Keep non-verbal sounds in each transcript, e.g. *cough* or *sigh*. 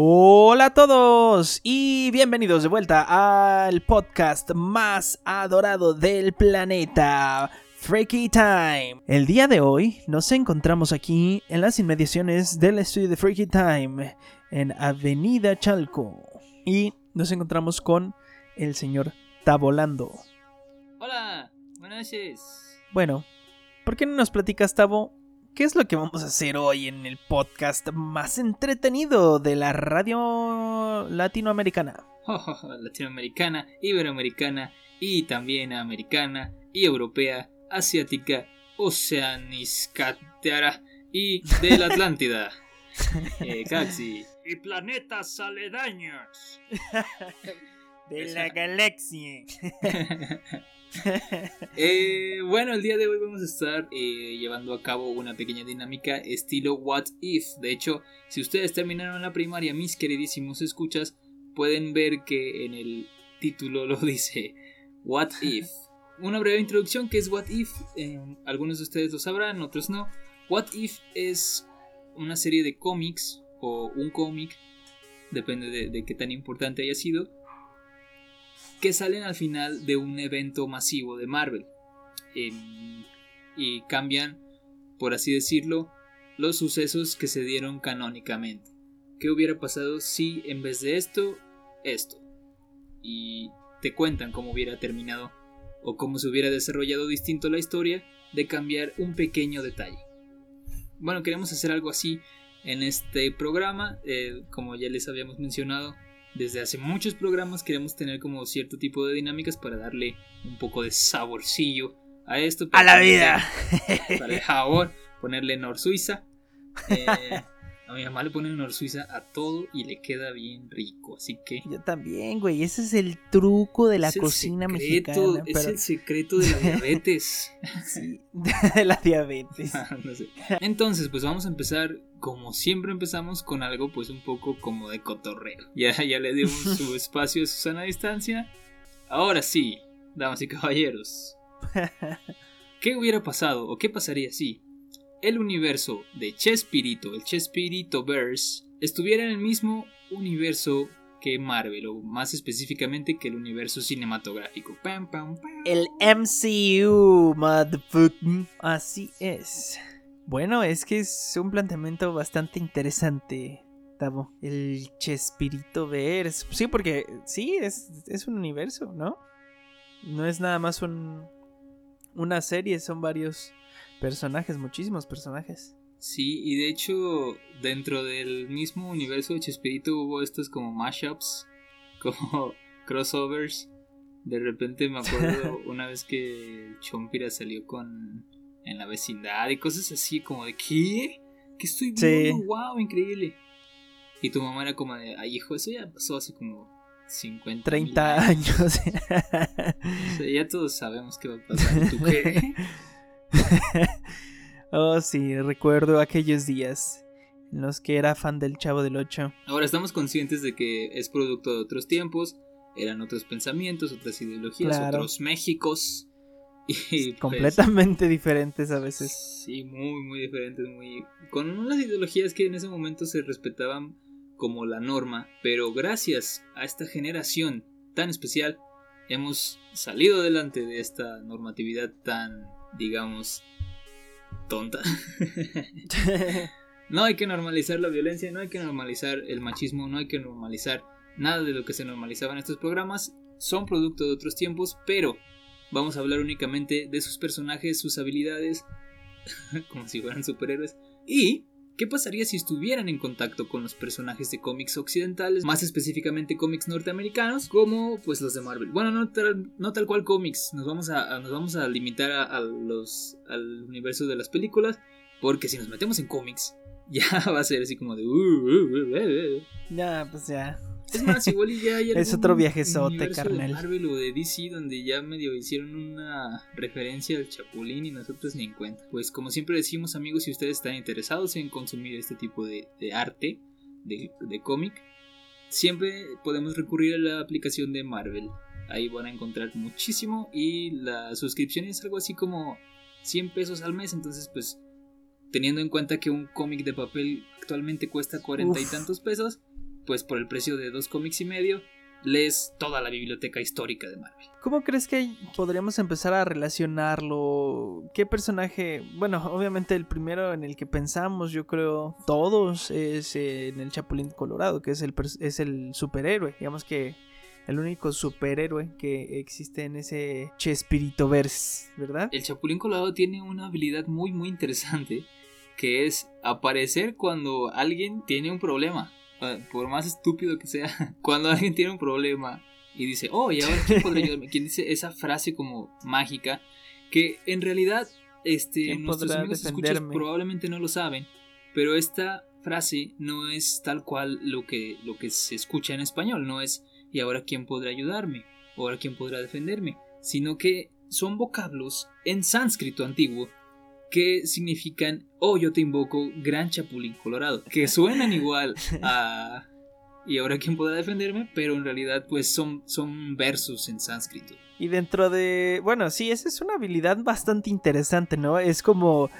Hola a todos y bienvenidos de vuelta al podcast más adorado del planeta, Freaky Time. El día de hoy nos encontramos aquí en las inmediaciones del estudio de Freaky Time en Avenida Chalco y nos encontramos con el señor Tabolando. Hola, buenas noches. Bueno, ¿por qué no nos platicas, Tabo, ¿Qué es lo que vamos a hacer hoy en el podcast más entretenido de la radio latinoamericana? *laughs* latinoamericana, iberoamericana y también americana y europea, asiática, oceaniscatera y de la Atlántida. *laughs* eh, Y planetas aledaños. *laughs* de la galaxia. *laughs* Eh, bueno, el día de hoy vamos a estar eh, llevando a cabo una pequeña dinámica estilo What If. De hecho, si ustedes terminaron la primaria, mis queridísimos escuchas, pueden ver que en el título lo *laughs* dice What If. Una breve introducción que es What If. Eh, algunos de ustedes lo sabrán, otros no. What If es una serie de cómics o un cómic, depende de qué tan importante haya sido, que salen al final de un evento masivo de Marvel. Em, y cambian, por así decirlo, los sucesos que se dieron canónicamente. ¿Qué hubiera pasado si en vez de esto, esto? Y te cuentan cómo hubiera terminado o cómo se hubiera desarrollado distinto la historia de cambiar un pequeño detalle. Bueno, queremos hacer algo así en este programa, eh, como ya les habíamos mencionado, desde hace muchos programas queremos tener como cierto tipo de dinámicas para darle un poco de saborcillo a esto. A la vida. Para el jabón, ponerle Nor Suiza. Eh, *laughs* a mi mamá le pone Nor Suiza a todo y le queda bien rico, así que... Yo también, güey, ese es el truco de la cocina mexicana. Es el *laughs* secreto de la *laughs* diabetes. sí, *laughs* de la diabetes. Entonces, pues vamos a empezar como siempre empezamos con algo pues un poco como de cotorreo. Ya, ya le dimos su espacio a Susana distancia. Ahora sí, damas y caballeros. ¿Qué hubiera pasado o qué pasaría si el universo de Chespirito, el Chespirito Verse, estuviera en el mismo universo que Marvel, o más específicamente que el universo cinematográfico. El MCU, motherfucker. Así es. Bueno, es que es un planteamiento bastante interesante, Tavo. El Chespirito Verse. Sí, porque sí, es, es un universo, ¿no? No es nada más un, una serie, son varios personajes, muchísimos personajes. Sí, y de hecho, dentro del mismo universo de Chespirito hubo estos como mashups, *laughs* como crossovers. De repente me acuerdo *laughs* una vez que Chompira salió con en la vecindad y cosas así como de ¿qué? ¿Qué estoy viendo? ¡Wow! Increíble. Y tu mamá era como de, ay hijo, eso ya pasó hace como 50 30 años. *laughs* o sea, ya todos sabemos qué va a pasar. ¿Tú qué? *laughs* oh, sí, recuerdo aquellos días en los que era fan del Chavo del Ocho. Ahora estamos conscientes de que es producto de otros tiempos, eran otros pensamientos, otras ideologías, otros Méxicos. Y pues, completamente diferentes a veces. Sí, muy, muy diferentes, muy con unas ideologías que en ese momento se respetaban como la norma, pero gracias a esta generación tan especial hemos salido adelante de esta normatividad tan, digamos, tonta. *laughs* *laughs* no hay que normalizar la violencia, no hay que normalizar el machismo, no hay que normalizar nada de lo que se normalizaba en estos programas. Son producto de otros tiempos, pero Vamos a hablar únicamente de sus personajes, sus habilidades, *laughs* como si fueran superhéroes. Y ¿Qué pasaría si estuvieran en contacto con los personajes de cómics occidentales, más específicamente cómics norteamericanos, como pues los de Marvel? Bueno, no tal, no tal cual cómics, nos vamos a, nos vamos a limitar a, los, al universo de las películas, porque si nos metemos en cómics, *laughs* ya va a ser así como de... Uh, uh, uh, ya, pues ya. Es más, igual y ya hay *laughs* Es otro viajezote, carnal. De Marvel o de DC donde ya medio hicieron una referencia al Chapulín y nosotros ni en cuenta. Pues como siempre decimos amigos, si ustedes están interesados en consumir este tipo de, arte, de, de cómic, siempre podemos recurrir a la aplicación de Marvel. Ahí van a encontrar muchísimo y la suscripción es algo así como 100 pesos al mes, entonces pues teniendo en cuenta que un cómic de papel actualmente cuesta cuarenta y tantos pesos, pues por el precio de dos cómics y medio, lees toda la biblioteca histórica de Marvel. ¿Cómo crees que podríamos empezar a relacionarlo? ¿Qué personaje? Bueno, obviamente el primero en el que pensamos, yo creo, todos, es en el Chapulín Colorado, que es el, es el superhéroe. Digamos que el único superhéroe que existe en ese Chespiritoverse, ¿verdad? El Chapulín Colorado tiene una habilidad muy, muy interesante, que es aparecer cuando alguien tiene un problema. Por más estúpido que sea, *laughs* cuando alguien tiene un problema y dice, oh, y ahora quién podría ayudarme, quien dice esa frase como mágica, que en realidad este, nuestros amigos escuchas probablemente no lo saben, pero esta frase no es tal cual lo que, lo que se escucha en español, no es, y ahora quién podrá ayudarme, o ahora quién podrá defenderme, sino que son vocablos en sánscrito antiguo que significan Oh, yo te invoco, gran chapulín colorado, que suenan igual a y ahora quién podrá defenderme, pero en realidad pues son, son versos en sánscrito. Y dentro de, bueno, sí, esa es una habilidad bastante interesante, ¿no? Es como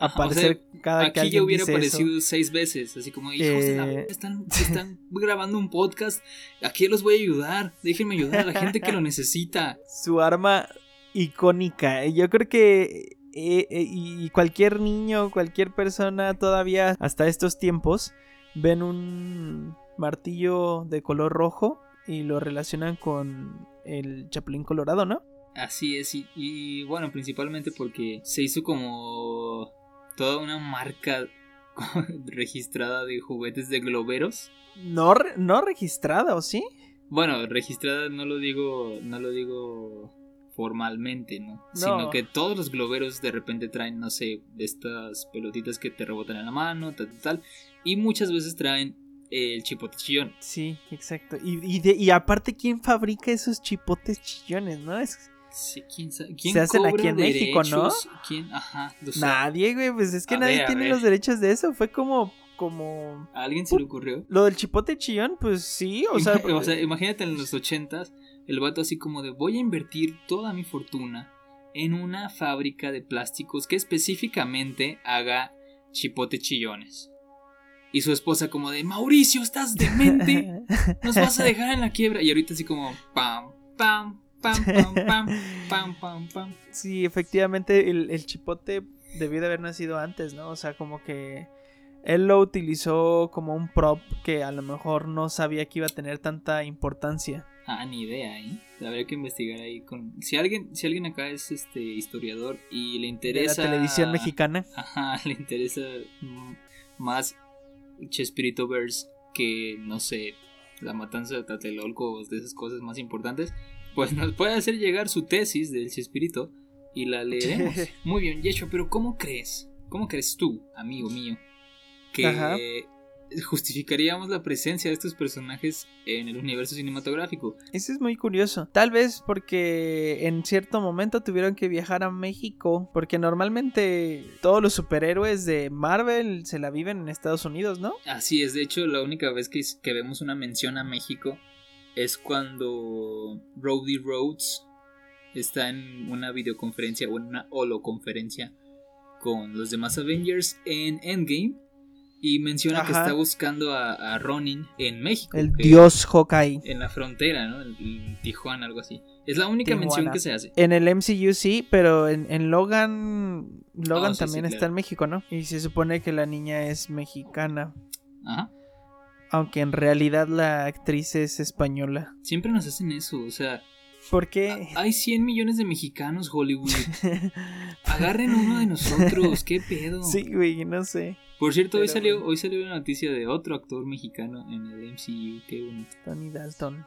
aparecer cada aquí que alguien hubiera aparecido seis veces, así como hijos de la eh, están, están grabando un podcast, aquí los voy a ayudar, déjenme ayudar a la gente que lo *laughs* necesita. Su arma icónica, yo creo que eh, eh, y cualquier niño, cualquier persona todavía hasta estos tiempos ven un martillo de color rojo y lo relacionan con el chapulín colorado, ¿no? Así es, y, bueno, principalmente porque se hizo como toda una marca *laughs* registrada de juguetes de globeros. No, no registrada, ¿o sí? Bueno, registrada no lo digo, no lo digo formalmente, ¿no? Sino que todos los globeros de repente traen, no sé, estas pelotitas que te rebotan en la mano, tal, tal, tal. Y muchas veces traen el chipote chillón. Sí, exacto. Y, y, aparte, ¿quién fabrica esos chipotes chillones, no? Es... ¿quién, se hacen aquí en México, ¿no? ¿Quién? Ajá. nadie, güey, pues es que nadie tiene los derechos de eso. Fue como como... ¿A alguien se le ocurrió? Lo del chipote chillón, pues sí, o sea... o sea, imagínate en los ochentas, el vato así como de voy a invertir toda mi fortuna en una fábrica de plásticos que específicamente haga chipote chillones. Y su esposa como de Mauricio, estás demente, nos vas a dejar en la quiebra. Y ahorita así como pam, pam, pam, pam, pam, pam, pam, pam. Sí, efectivamente el, el chipote debió de haber nacido antes, ¿no? O sea, como que él lo utilizó como un prop que a lo mejor no sabía que iba a tener tanta importancia. Ah, ni idea, ¿eh? Habría que investigar ahí con... Si alguien, si alguien acá es este historiador y le interesa... la televisión mexicana. Ajá, *laughs* le interesa más Chespirito Verse que, no sé, la matanza de Tlatelolco de esas cosas más importantes, pues nos puede hacer llegar su tesis del Chespirito y la leeremos. *laughs* Muy bien, Yeshua, pero ¿cómo crees? ¿Cómo crees tú, amigo mío, que justificaríamos la presencia de estos personajes en el universo cinematográfico. Eso es muy curioso. Tal vez porque en cierto momento tuvieron que viajar a México, porque normalmente todos los superhéroes de Marvel se la viven en Estados Unidos, ¿no? Así es, de hecho la única vez que, que vemos una mención a México es cuando Rhodey Rhodes está en una videoconferencia o en una holoconferencia con los demás Avengers en Endgame y menciona que está buscando a, Ronin en México. El dios Hawkeye. En la frontera, ¿no? En, Tijuana, algo así. Es la única mención que se hace. En el MCU sí, pero en, Logan. Logan ah, también está en México, ¿no? Y se supone que la niña es mexicana. Ajá. Aunque en realidad la actriz es española. Siempre nos hacen eso, o sea. ¿Por qué? Hay 100 millones de mexicanos, Hollywood. *laughs* Agarren uno de nosotros, qué pedo. Sí, güey, no sé. Por cierto, hoy salió, hoy salió una noticia de otro actor mexicano en el MCU, qué bonito. Tony Dalton.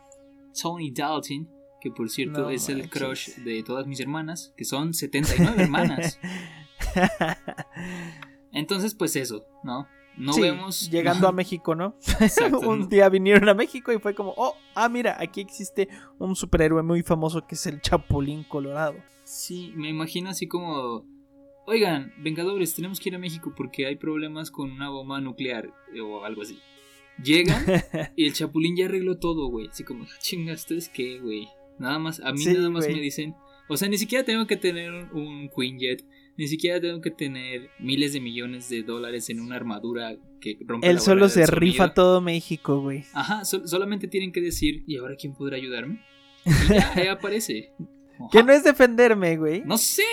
Tony Dalton, que por cierto es el crush de todas mis hermanas, que son 79 hermanas. *laughs* Entonces, pues eso, ¿no? No vemos. Llegando a *laughs* México, ¿no? *laughs* un día vinieron a México y fue como, oh, ah, mira, aquí existe un superhéroe muy famoso que es el Chapulín Colorado. Sí, me imagino así como Oigan, Vengadores, tenemos que ir a México porque hay problemas con una bomba nuclear eh, o algo así. Llegan *laughs* y el Chapulín ya arregló todo, güey. Así como, chinga, ¿ustedes qué, güey? Nada más, a mí nada más me dicen. O sea, ni siquiera tengo que tener un Queen Jet, Ni siquiera tengo que tener miles de millones de dólares en una armadura que rompe Él la solo se rifa todo México, güey. Ajá, sol- solamente tienen que decir, ¿y ahora quién podrá ayudarme? *laughs* Y ya, ahí aparece. Que no es defenderme, güey. No sé.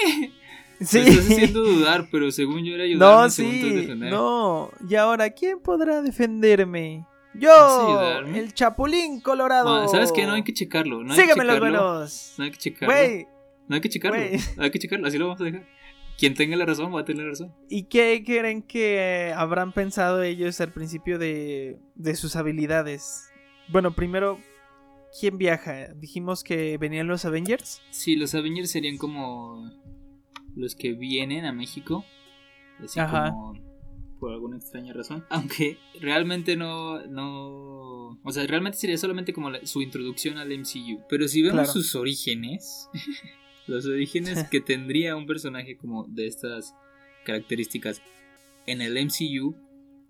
Sí. Me estás haciendo dudar, pero según yo era ayudarme, No, según sí. defender. No. Y ahora, ¿quién podrá defenderme? ¿Vas a Yo, el Chapulín Colorado. ¿Sabes qué? No hay que checarlo. No hay Sígueme que los checarlo. buenos. No hay que checarlo. No hay que checarlo. güey. Hay que checarlo. Así lo vamos a dejar. Quien tenga la razón va a tener la razón. ¿y qué creen que habrán pensado ellos al principio de, de sus habilidades? Bueno, primero, ¿quién viaja? Dijimos que venían los Avengers. Sí, los Avengers serían como los que vienen a México. Así Ajá. como por alguna extraña razón. *laughs* Aunque realmente no, no... O sea, realmente sería solamente como la- su introducción al MCU. Pero si vemos Claro. sus orígenes, *laughs* los orígenes que tendría un personaje como de estas características en el MCU,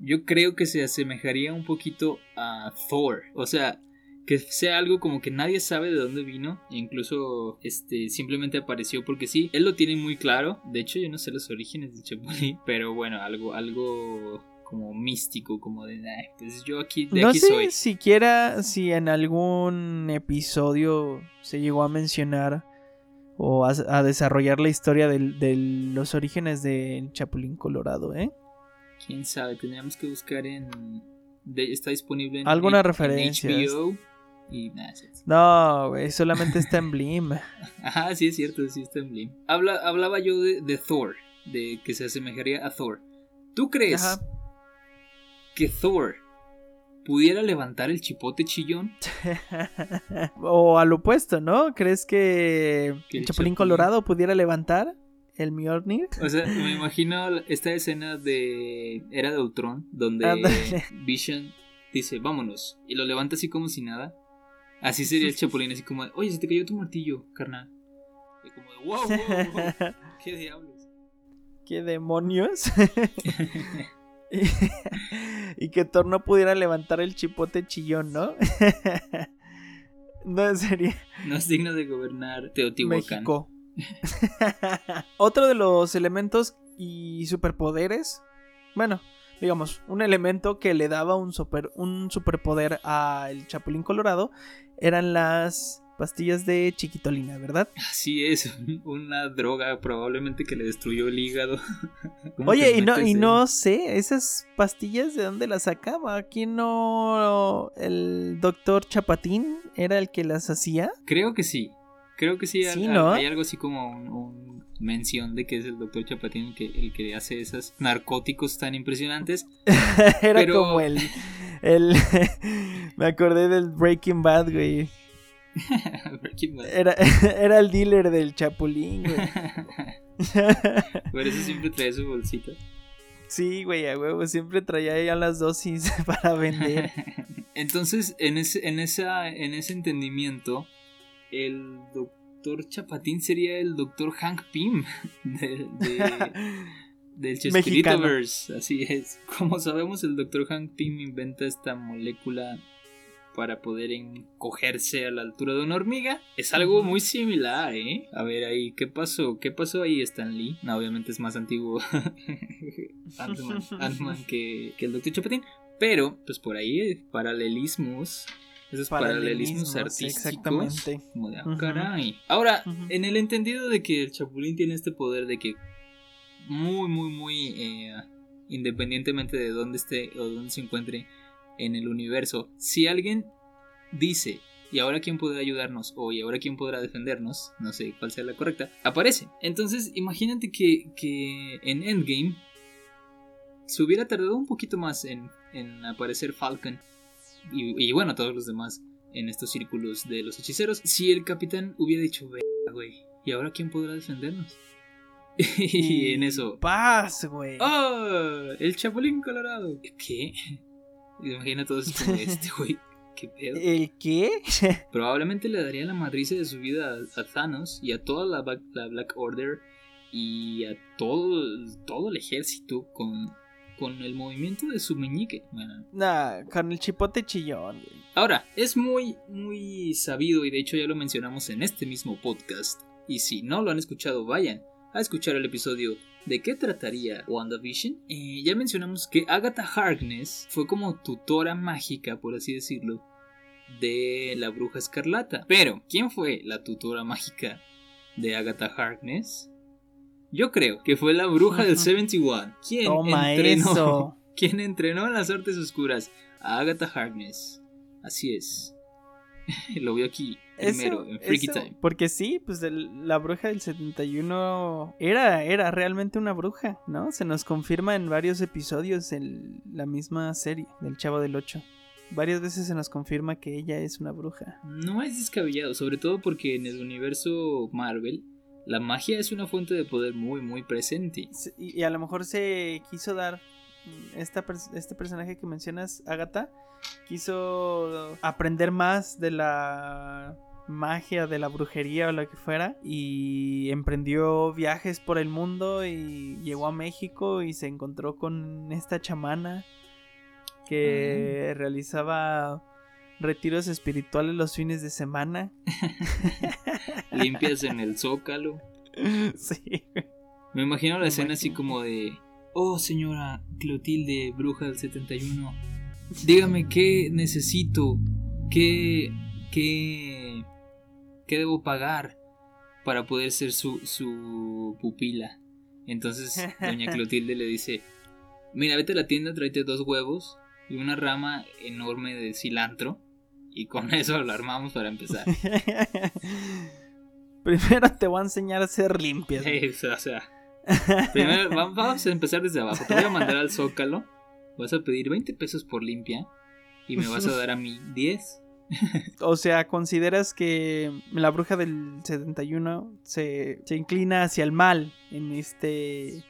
yo creo que se asemejaría un poquito a Thor. O sea, que sea algo como que nadie sabe de dónde vino, e incluso este simplemente apareció porque sí, él lo tiene muy claro. De hecho, yo no sé los orígenes de Chapulín, *laughs* pero bueno, algo algo como místico, como de, "Ay, pues yo aquí de no aquí sé soy. siquiera si en algún episodio se llegó a mencionar o a, a desarrollar la historia del- de los orígenes del Chapulín Colorado, ¿eh? Quién sabe, tendríamos que buscar en de- está disponible en Alguna en referencia. HBO y nada. No, güey, solamente está en Blim. *laughs* Ajá, sí es cierto, sí está en Blim. Habla, hablaba yo de, de Thor, de que se asemejaría a Thor. ¿Tú crees Ajá. que Thor pudiera levantar el chipote chillón? *laughs* o al opuesto, ¿no? ¿Crees que Que el el Chapulín Chapulín- Colorado pudiera levantar el Mjolnir? O sea, me imagino esta escena de Era de Ultron, donde. Vision dice, vámonos, y lo levanta así como si nada. Así sería el Chapulín, así como, oye, se te cayó tu martillo, carnal. Y como de, wow, wow, wow, *laughs* qué diablos. ¿Qué demonios? y, *laughs* y que Thor no pudiera levantar el chipote chillón, ¿no? *laughs* no sería No es digno de gobernar Teotihuacán. México. Otro de los elementos y superpoderes, bueno, digamos, un elemento que le daba un, super, un superpoder al Chapulín Colorado eran las pastillas de chiquitolina, ¿verdad? Así es, *laughs* una droga probablemente que le destruyó el hígado. *laughs* ¿Cómo Oye, y no, y no sé, esas pastillas de dónde las sacaba. ¿Quién no? ¿El doctor Chapatín era el que las hacía? Creo que sí. Creo que sí, Sí, al- ¿no? hay algo así como un, un mención de que es el doctor Chapatín el que, el que hace esos narcóticos tan impresionantes. *laughs* era Pero- como el. El *laughs* me acordé del Breaking Bad, güey. *laughs* Breaking Bad. Era, *laughs* era el dealer del Chapulín, güey. Por eso siempre trae su bolsita. sí, güey, a huevo. Siempre traía ya las dosis para vender. Entonces, en ese, en esa, en ese entendimiento, el doctor Chapatín sería el doctor Hank Pym de, de- del. Chespiritoverse. Así es. *laughs* Como sabemos, el doctor Hank Pym inventa esta molécula para poder encogerse a la altura de una hormiga. Es algo muy similar, ¿eh? A ver ahí, ¿qué pasó? ¿Qué pasó ahí, Stan Lee? No, obviamente es más antiguo *laughs* *laughs* Ant-Man que, que el doctor Chapatín. Pero, pues por ahí, eh, paralelismos. Esos paralelismos, Paralelismos, artísticos. exactamente. Como de, ah, caray. Ahora, en el entendido de que el Chapulín tiene este poder de que muy, muy, muy eh, independientemente de dónde esté o dónde se encuentre en el universo, si alguien dice, ¿y ahora quién podrá ayudarnos? O ¿y ahora quién podrá defendernos? No sé cuál sea la correcta. Aparece. Entonces, imagínate que, que en Endgame se hubiera tardado un poquito más en, en aparecer Falcon. Y, y bueno, todos los demás en estos círculos de los hechiceros. Si el capitán hubiera dicho, "Verga, güey, ¿y ahora quién podrá defendernos? Y en eso, Paz, güey. ¡Oh! El Chapulín Colorado. ¿Qué? Imagina todo eso como este, güey. *laughs* ¿Qué pedo? ¿El qué? *laughs* Probablemente le daría la madriza de su vida a, Thanos y a toda la, Ba- la Black Order y a todo, todo el ejército con, con el movimiento de su meñique. Bueno, nah, con el chipote chillón, güey. Ahora, es muy, muy sabido y de hecho ya lo mencionamos en este mismo podcast. Y si no lo han escuchado, vayan a escuchar el episodio ¿De qué trataría WandaVision? Eh, ya mencionamos que Agatha Harkness fue como tutora mágica, por así decirlo, de la bruja escarlata. Pero, ¿quién fue la tutora mágica de Agatha Harkness? Yo creo que fue la bruja del 71. ¿Quién entrenó? *laughs* ¿Quién entrenó en las artes oscuras? A Agatha Harkness. Así es. *laughs* Lo veo aquí primero, en Freaky Time. Porque sí, pues la bruja del 71 era, era realmente una bruja, ¿no? Se nos confirma en varios episodios en la misma serie del Chavo del 8. Varias veces se nos confirma que ella es una bruja. No es descabellado, sobre todo porque en el universo Marvel la magia es una fuente de poder muy, muy presente. Y, a lo mejor se quiso dar esta, este personaje que mencionas, Agatha, quiso aprender más de la magia, de la brujería o lo que fuera, y emprendió viajes por el mundo y llegó a México y se encontró con esta chamana que mm. realizaba retiros espirituales los fines de semana. *laughs* Limpias en el zócalo. *laughs* Sí. Me imagino la escena así como de, oh señora Clotilde, bruja del 71, dígame qué necesito, qué, qué, qué debo pagar para poder ser su, su pupila. Entonces doña *laughs* Clotilde le dice, mira, vete a la tienda, tráete dos huevos y una rama enorme de cilantro y con *laughs* eso lo armamos para empezar. *laughs* Primero te voy a enseñar a ser limpias. o sea, *laughs* primero vamos a empezar desde abajo. Te voy a mandar al Zócalo. Vas a pedir 20 pesos por limpia y me vas a dar a mí 10. o sea, ¿consideras que la bruja del 71 se, se inclina hacia el mal en este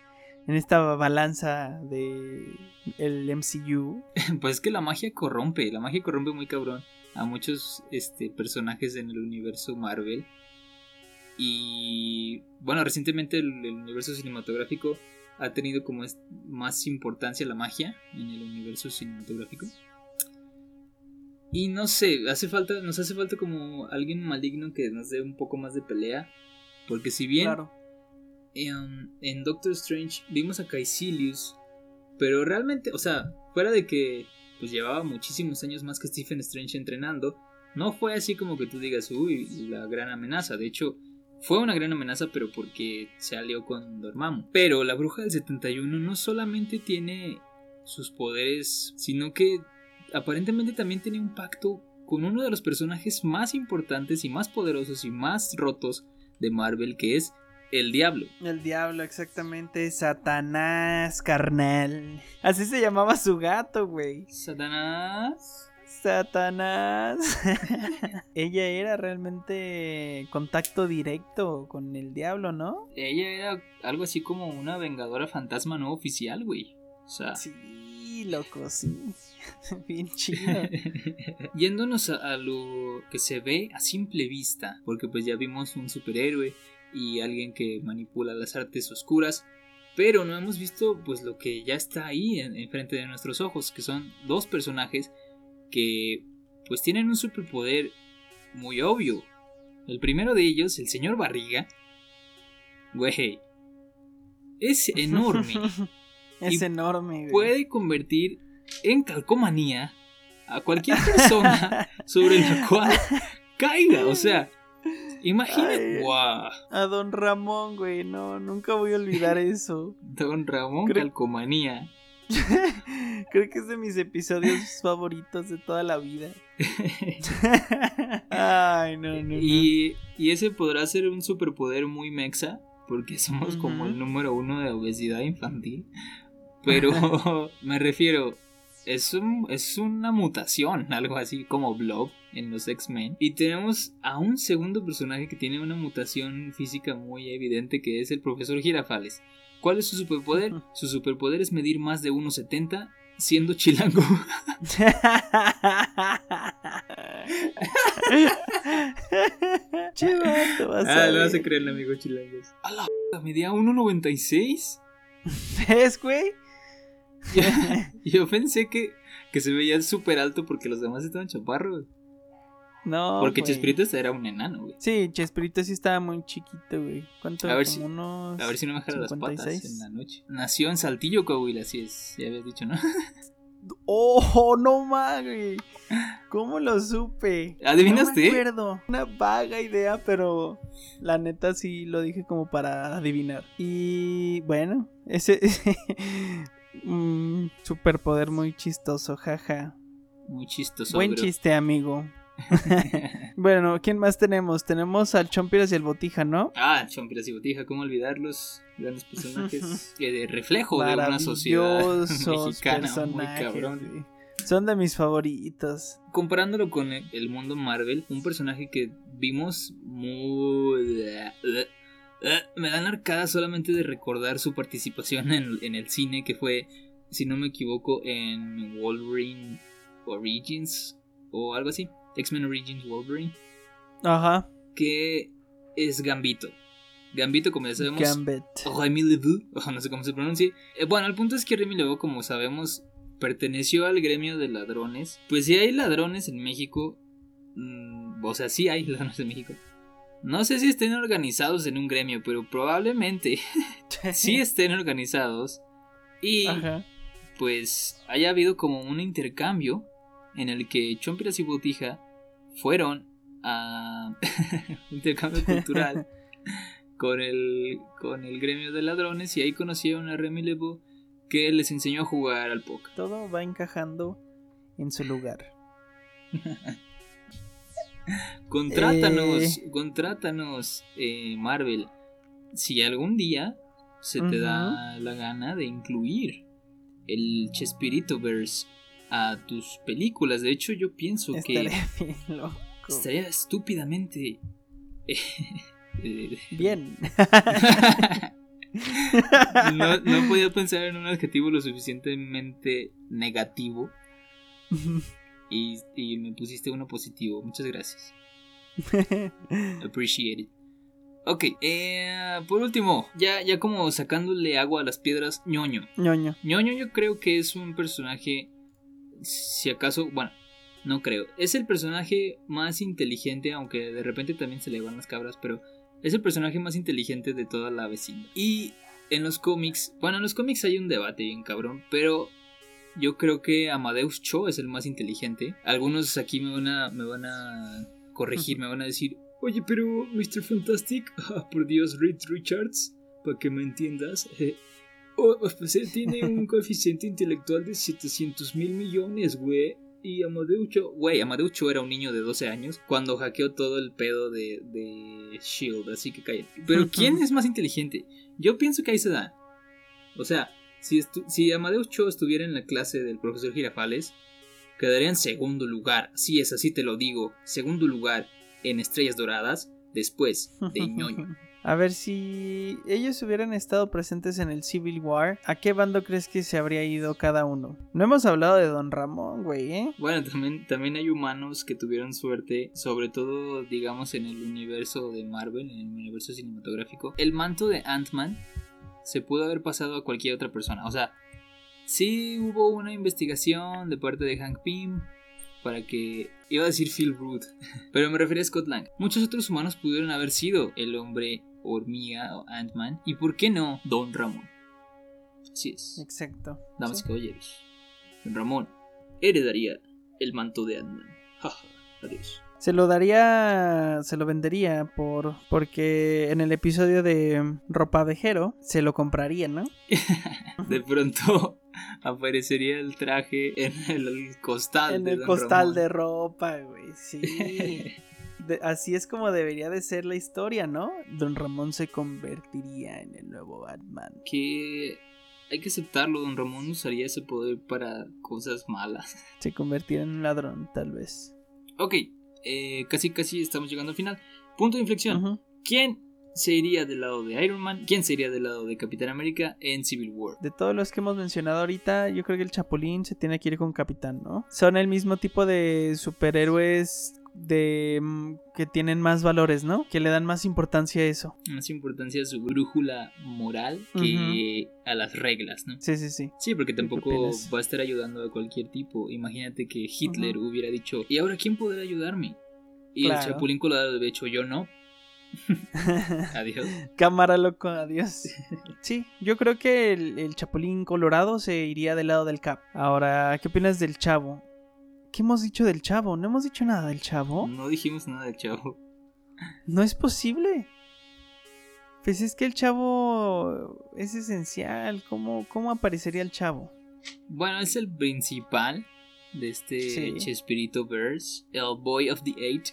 en esta balanza de el MCU? *laughs* pues es que la magia corrompe, la magia corrompe muy cabrón a muchos este, personajes en el universo Marvel. Y bueno, recientemente el, universo cinematográfico ha tenido como más importancia la magia en el universo cinematográfico. Y no sé, hace falta, nos hace falta como alguien maligno que nos dé un poco más de pelea. Porque si bien en, en, Doctor Strange vimos a Caecilius, pero realmente, o sea, fuera de que pues llevaba muchísimos años más que Stephen Strange entrenando, no fue así como que tú digas, uy, la gran amenaza. De hecho, fue una gran amenaza, pero porque se alió con Dormammu. Pero la bruja del 71 no solamente tiene sus poderes, sino que aparentemente también tiene un pacto con uno de los personajes más importantes y más poderosos y más rotos de Marvel, que es el diablo. El diablo, exactamente. Satanás, carnal. Así se llamaba su gato, güey. Satanás. Satanás. *laughs* Ella era realmente contacto directo con el diablo, ¿no? Ella era algo así como una vengadora fantasma no oficial, güey. O sea. Sí, loco, sí. *laughs* Bien chido. *laughs* Yéndonos a, lo que se ve a simple vista, porque pues ya vimos un superhéroe y alguien que manipula las artes oscuras, pero no hemos visto pues lo que ya está ahí enfrente de nuestros ojos, que son dos personajes que pues tienen un superpoder muy obvio. El primero de ellos, el señor Barriga, güey, es *laughs* enorme. *laughs* es enorme, Puede convertir en calcomanía a cualquier persona *laughs* sobre la cual caiga. O sea, imagínate. A don Ramón, güey, no, nunca voy a olvidar eso. Don Ramón, calcomanía. *laughs* Creo que es de mis episodios favoritos de toda la vida. *laughs* Ay, no, no, Y, y, ese podrá ser un superpoder muy mexa, porque somos como el número uno de obesidad infantil. Pero *laughs* me refiero, es, un, es una mutación, algo así como Blob en los X-Men. Y tenemos a un segundo personaje que tiene una mutación física muy evidente, que es el profesor Girafales. ¿Cuál es su superpoder? Su superpoder es medir más de 1,70 siendo chilango. Chivato, vas *laughs* ah, lo vas a creer, amigo chilangos. A la medía 1,96. ¿Ves, güey? *laughs* Yo pensé que, que se veía súper alto porque los demás estaban chaparros. No. Porque. Chespirito era un enano, güey. Sí, Chespirito sí estaba muy chiquito, güey. ¿Cuánto? A ver si- unos A ver si no me jala las patas 56. en la noche. Nació en Saltillo, Coahuila, así es. Ya habías dicho, ¿no? *laughs* ¡Oh, no mames! ¿Cómo lo supe? ¿Adivinaste? No me acuerdo. Una vaga idea, pero la neta sí lo dije como para adivinar. Y bueno, ese, *laughs* ese mm, superpoder muy chistoso, jaja. Muy chistoso. Buen chiste, amigo. *laughs* Bueno, ¿quién más tenemos? Tenemos al Chompiras y el Botija, ¿no? Ah, Chompiras y Botija, ¿cómo olvidarlos? Grandes personajes que *laughs* de reflejo de una sociedad *laughs* mexicana muy cabrón. Son de mis favoritos. Comparándolo con el el mundo Marvel, un personaje que vimos muy... Me dan arcadas solamente de recordar su participación en, en el cine, que fue, si no me equivoco, en Wolverine Origins o algo así. X-Men Origins Wolverine. Ajá. que es Gambito. Gambito, como ya sabemos, Gambit. Remy Lebeau, o no sé cómo se pronuncia. Eh, bueno, el punto es que Remy Lebeau, como sabemos, perteneció al gremio de ladrones. Pues si hay ladrones en México, mm, o sea, sí hay *laughs* ladrones en México. No sé si estén organizados en un gremio, pero probablemente *laughs* sí *laughs* estén organizados. Y Ajá. pues haya habido como un intercambio en el que Chompiras y Botija fueron a *laughs* un intercambio cultural *laughs* con el, con el gremio de ladrones y ahí conocieron a Remy Lebeau que les enseñó a jugar al póker. Todo va encajando en su lugar. *laughs* Contrátanos, Eh. contrátanos, eh, Marvel. Si algún día se te da la gana de incluir el Chespirito-verse a tus películas. De hecho, yo pienso que Estaré *laughs* bien loco. estaría estúpidamente. *laughs* eh, Bien. *laughs* no, no podía pensar en un adjetivo lo suficientemente negativo y, y me pusiste uno positivo. Muchas gracias. Appreciate it. Ok, eh, por último, ya, ya como sacándole agua a las piedras, ñoño. ñoño. ñoño yo creo que es un personaje, si acaso, bueno, no creo. Es el personaje más inteligente, aunque de repente también se le van las cabras, pero es el personaje más inteligente de toda la vecindad. Y en los cómics, bueno, en los cómics hay un debate bien cabrón, pero yo creo que Amadeus Cho es el más inteligente. Algunos aquí me van a, me van a corregir, me van a decir, oye, pero Mr. Fantastic, *laughs* ah, por Dios, Reed Richards, para que me entiendas, *laughs* eh, oh, pues él tiene un *laughs* coeficiente intelectual de 700 mil millones, güey. Y Amadeus Cho, güey, Amadeus Cho era un niño de 12 años cuando hackeó todo el pedo de, de Shield, así que cállate. Pero ¿quién es más inteligente? Yo pienso que ahí se da. O sea, si, estu- si Amadeus Cho estuviera en la clase del profesor Girafales, quedaría en segundo lugar. Sí, es así te lo digo. Segundo lugar en Estrellas Doradas, después de *laughs* ñoño. A ver si ellos hubieran estado presentes en el Civil War, ¿a qué bando crees que se habría ido cada uno? No hemos hablado de Don Ramón, güey, ¿eh? Bueno, también, también hay humanos que tuvieron suerte, sobre todo, digamos, en el universo de Marvel, en el universo cinematográfico. El manto de Ant-Man se pudo haber pasado a cualquier otra persona. O sea, sí hubo una investigación de parte de Hank Pym para que... Iba a decir Phil Root, *laughs* pero me refería a Scott Lang. Muchos otros humanos pudieron haber sido el hombre hormiga o Ant-Man. ¿Y por qué no Don Ramón? Así es. Exacto. Damas y Sí. caballeros, Don Ramón heredaría el manto de Ant-Man. Jaja, adiós. Se lo daría, se lo vendería por porque en el episodio de Ropa Vejero se lo compraría, ¿no? *laughs* De pronto aparecería el traje en el costal. En de el Don costal Ramón. de ropa, güey. Sí. *laughs* De- así es como debería de ser la historia, ¿no? Don Ramón se convertiría en el nuevo Batman. Que hay que aceptarlo, Don Ramón usaría ese poder para cosas malas. *laughs* Se convertiría en un ladrón, tal vez. Ok, eh, casi casi estamos llegando al final. Punto de inflexión. ¿Quién se iría del lado de Iron Man? ¿Quién se iría del lado de Capitán América en Civil War? De todos los que hemos mencionado ahorita, yo creo que el Chapulín se tiene que ir con Capitán, ¿no? Son el mismo tipo de superhéroes de mm, que tienen más valores, ¿no? Que le dan más importancia a eso. Más importancia a su brújula moral que a las reglas, ¿no? Sí, sí, sí. Sí, porque ¿Qué tampoco va a estar ayudando a cualquier tipo. Imagínate que Hitler hubiera dicho, ¿y ahora quién podrá ayudarme? Y el. Chapulín Colorado, de hecho, yo no. *laughs* Adiós. Cámara loco, adiós. Sí, yo creo que el, el Chapulín Colorado se iría del lado del Cap. Ahora, ¿qué opinas del Chavo? ¿Qué hemos dicho del Chavo? ¿No hemos dicho nada del Chavo? No dijimos nada del chavo. No es posible. Pues es que el Chavo es esencial. ¿Cómo, cómo aparecería el Chavo? Bueno, es el principal de este Sí. Chespirito Verse, el Boy of the Eight.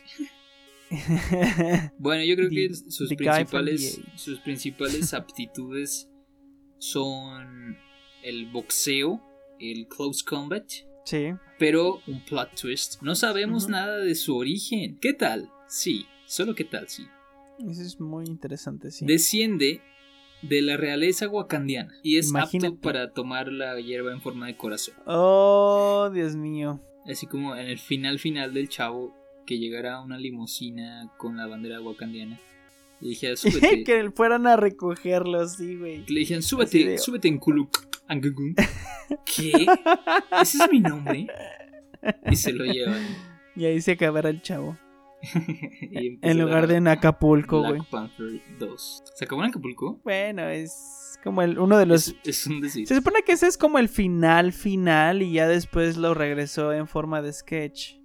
*laughs* Bueno, yo creo que sus principales, sus *laughs* principales aptitudes son el boxeo, el close combat, sí. pero un plot twist. No sabemos nada de su origen. ¿Qué tal? Sí, solo qué tal, sí. Eso es muy interesante, sí. Desciende de la realeza wakandiana y es Imagínate. apto para tomar la hierba en forma de corazón. Oh, Dios mío. Así como en el final final del chavo que llegara una limusina con la bandera wakandiana y dijera, súbete. *laughs* que fueran a recogerlo, sí, güey. Le dijeron, súbete, de- súbete en Kuluk. Angugun". *laughs* ¿Qué? ¿Ese es mi nombre? Y se lo llevan. Y ahí se acabará el Chavo. *laughs* En lugar de en Acapulco, Black güey. Panther 2. ¿Se acabó en Acapulco? Bueno, es como el, uno de los... Es, es un decir. Se supone que ese es como el final final y ya después lo regresó en forma de sketch,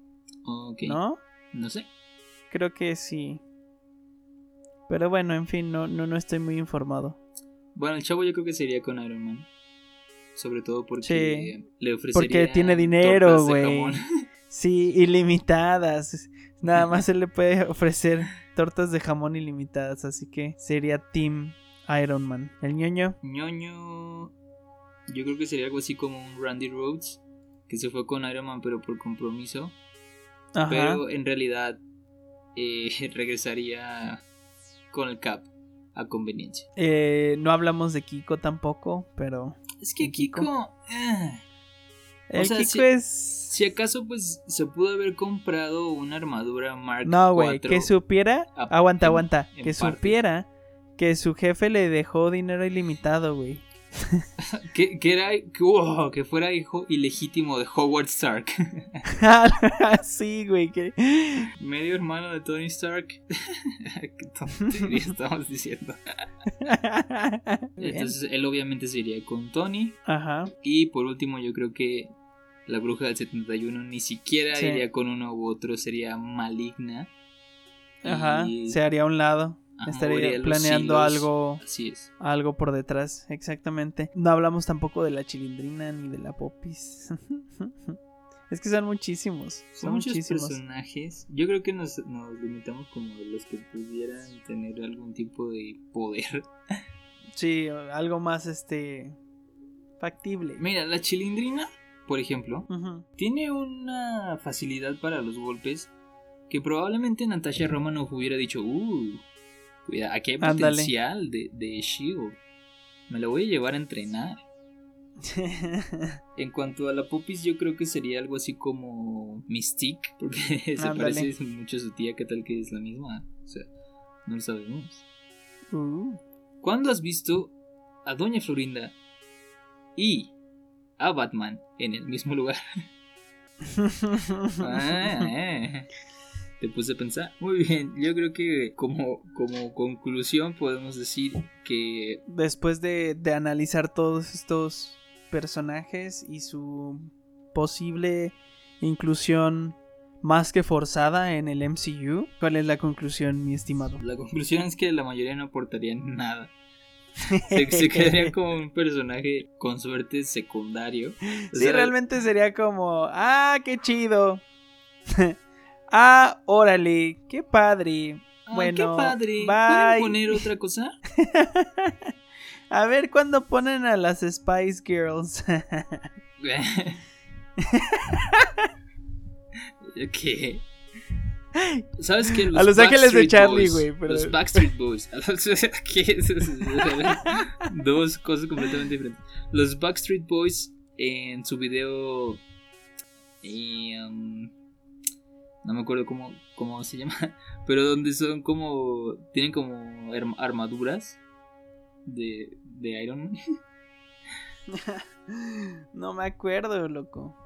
Ok. ¿no? No sé. Creo que sí. Pero bueno, en fin, no, no, no estoy muy informado. Bueno, el chavo yo creo que sería con Iron Man. Sobre todo porque Sí. le ofrecería. Porque tiene dinero, güey. *laughs* Sí, ilimitadas. Nada más se le puede ofrecer tortas de jamón ilimitadas, así que sería Team Iron Man. El ñoño. ñoño. Yo creo que sería algo así como un Randy Rhodes. Que se fue con Iron Man, pero por compromiso. Ajá. Pero en realidad eh, *laughs* regresaría con el Cap a conveniencia. Eh, no hablamos de Kiko tampoco, pero Es que ¿Y Kiko? Kiko. eh, el sea, Kiko si- es si acaso, pues se pudo haber comprado una armadura Mark No, güey, que supiera, a- aguanta, en- aguanta, en que parte. supiera que su jefe le dejó dinero ilimitado, güey. *laughs* Que, que era que, wow, que fuera hijo ilegítimo de Howard Stark. *laughs* sí, güey, que Medio hermano de Tony Stark. *laughs* Qué estamos diciendo. Bien. Entonces él obviamente se iría con Tony. Ajá. Y por último yo creo que la bruja del 71 ni siquiera Sí. iría con uno u otro, sería maligna. Ajá, Y- se haría a un lado. Ajá, Estaría planeando hilos. algo Así es. algo por detrás, exactamente. No hablamos tampoco de la chilindrina ni de la popis. *laughs* es que son muchísimos, son, Son muchos muchísimos. personajes. Yo creo que nos, nos limitamos como los que pudieran tener algún tipo de poder. *laughs* Sí, algo más este factible. Mira, la chilindrina, por ejemplo, tiene una facilidad para los golpes que probablemente Natasha Romanoff hubiera dicho, uh, cuida, aquí hay potencial de, de Shield. Me la voy a llevar a entrenar. *laughs* En cuanto a la Popis, yo creo que sería algo así como Mystique, porque *laughs* se parece mucho a su tía, que tal que es la misma. O sea, no lo sabemos. Uh. ¿Cuándo has visto a Doña Florinda y a Batman en el mismo lugar? *laughs* Ah, eh. Te puse a pensar. Muy bien, yo creo que como, como conclusión podemos decir que Después de, de analizar todos estos personajes y su posible inclusión más que forzada en el MCU, ¿cuál es la conclusión, mi estimado? la conclusión es que la mayoría no aportarían nada. *laughs* Se, se quedaría como un personaje con suerte secundario. O Sí, sea, realmente sería como, ah, qué chido. *laughs* ah, órale, qué padre. ah, bueno, qué padre. bye. ¿Pueden poner *laughs* otra cosa? A ver cuándo ponen a las Spice Girls. *laughs* ¿Qué? ¿Sabes qué? A Los Ángeles de Charlie, güey, pero- Los Backstreet Boys. *laughs* Dos cosas completamente diferentes. Los Backstreet Boys en su video. y, um, no me acuerdo cómo, cómo se llama. *laughs* Pero donde son como. Tienen como arm- armaduras de, de Iron Man. *laughs* no me acuerdo, loco.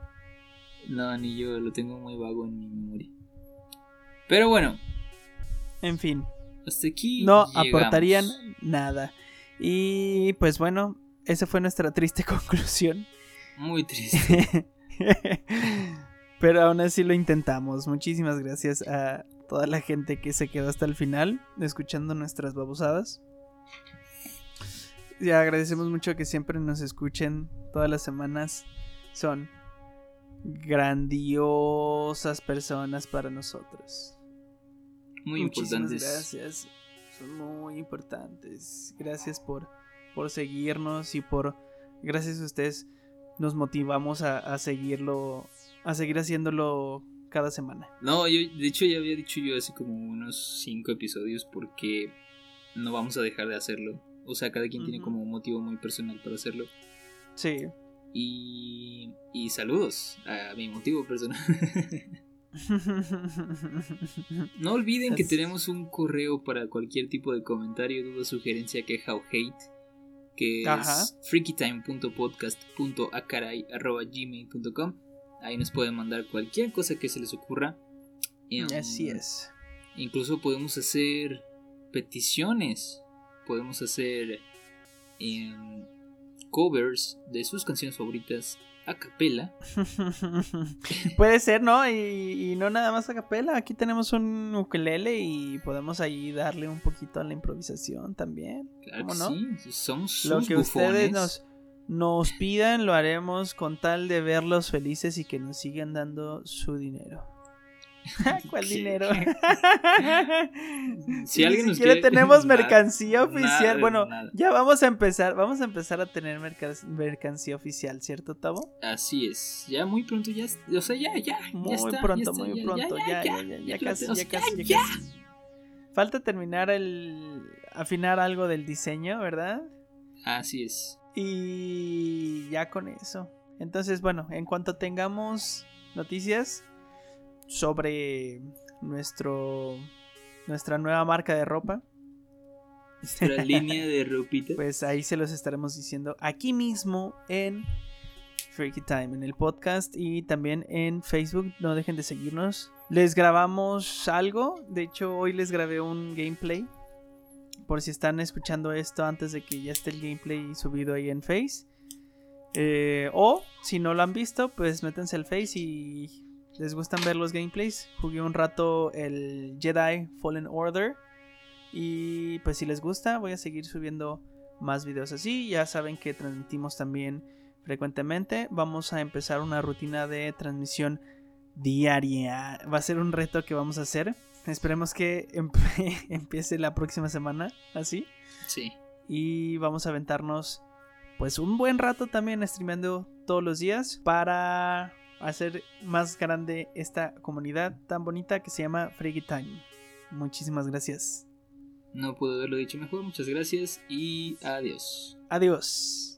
No, ni yo lo tengo muy vago en mi memoria. Pero bueno. En fin. Hasta aquí. No aportarían nada. Y pues bueno, esa fue nuestra triste *laughs* conclusión. Muy triste. Pero aún así lo intentamos. Muchísimas gracias a toda la gente que se quedó hasta el final escuchando nuestras babosadas. Y agradecemos mucho que siempre nos escuchen todas las semanas. Son grandiosas personas para nosotros. Muy importantes. Gracias. Son muy importantes. Gracias por, por seguirnos y por. Gracias a ustedes nos motivamos a, a seguirlo. A seguir haciéndolo cada semana. No, yo de hecho ya había dicho yo hace como unos 5 episodios porque no vamos a dejar de hacerlo. O sea, cada quien tiene como un motivo muy personal para hacerlo. Sí. Y, y saludos a mi motivo personal. *laughs* no olviden que tenemos un correo para cualquier tipo de comentario, duda, sugerencia, queja o hate. Que es freakytime.podcast.acaray.gmail.com Ahí nos pueden mandar cualquier cosa que se les ocurra. Así es. Incluso podemos hacer peticiones. Podemos hacer em, covers de sus canciones favoritas a capela. *laughs* Puede ser, ¿no? Y, no nada más a capela. Aquí tenemos un ukelele y podemos ahí darle un poquito a la improvisación también. Claro ¿Cómo no? Sí, somos Lo que ustedes nos nos pidan, lo haremos con tal de verlos felices y que nos sigan dando su dinero. *laughs* *laughs* ¿Cuál dinero? *laughs* si alguien nos quiere... tenemos mercancía oficial. bueno, ya vamos a empezar. Vamos a empezar a tener mercancía oficial, ¿cierto, Tavo? Así es. Ya muy pronto, ya. O sea, ya, ya. Muy pronto, muy pronto. Ya, ya, ya, ya, casi, ya casi, ya casi. Falta terminar el. afinar algo del diseño, ¿verdad? Así es. Y ya con eso. Entonces, bueno, en cuanto tengamos noticias sobre nuestro nuestra nueva marca de ropa, *laughs* nuestra línea de ropita, pues ahí se los estaremos diciendo aquí mismo en Freaky Time, en el podcast y también en Facebook. No dejen de seguirnos. Les grabamos algo. De hecho, hoy les grabé un gameplay por si están escuchando esto antes de que ya esté el gameplay subido ahí en Face. Eh, o si no lo han visto, pues métanse al Face y les gustan ver los gameplays. Jugué un rato el Jedi Fallen Order. Y pues si les gusta, voy a seguir subiendo más videos así. Ya saben que transmitimos también frecuentemente. Vamos a empezar una rutina de transmisión diaria. Va a ser un reto que vamos a hacer. Esperemos que *laughs* empiece la próxima semana así. Sí. Y vamos a aventarnos pues un buen rato también streameando todos los días para hacer más grande esta comunidad tan bonita que se llama Freaky Time. Muchísimas gracias. No puedo haberlo dicho mejor, muchas gracias y adiós. Adiós.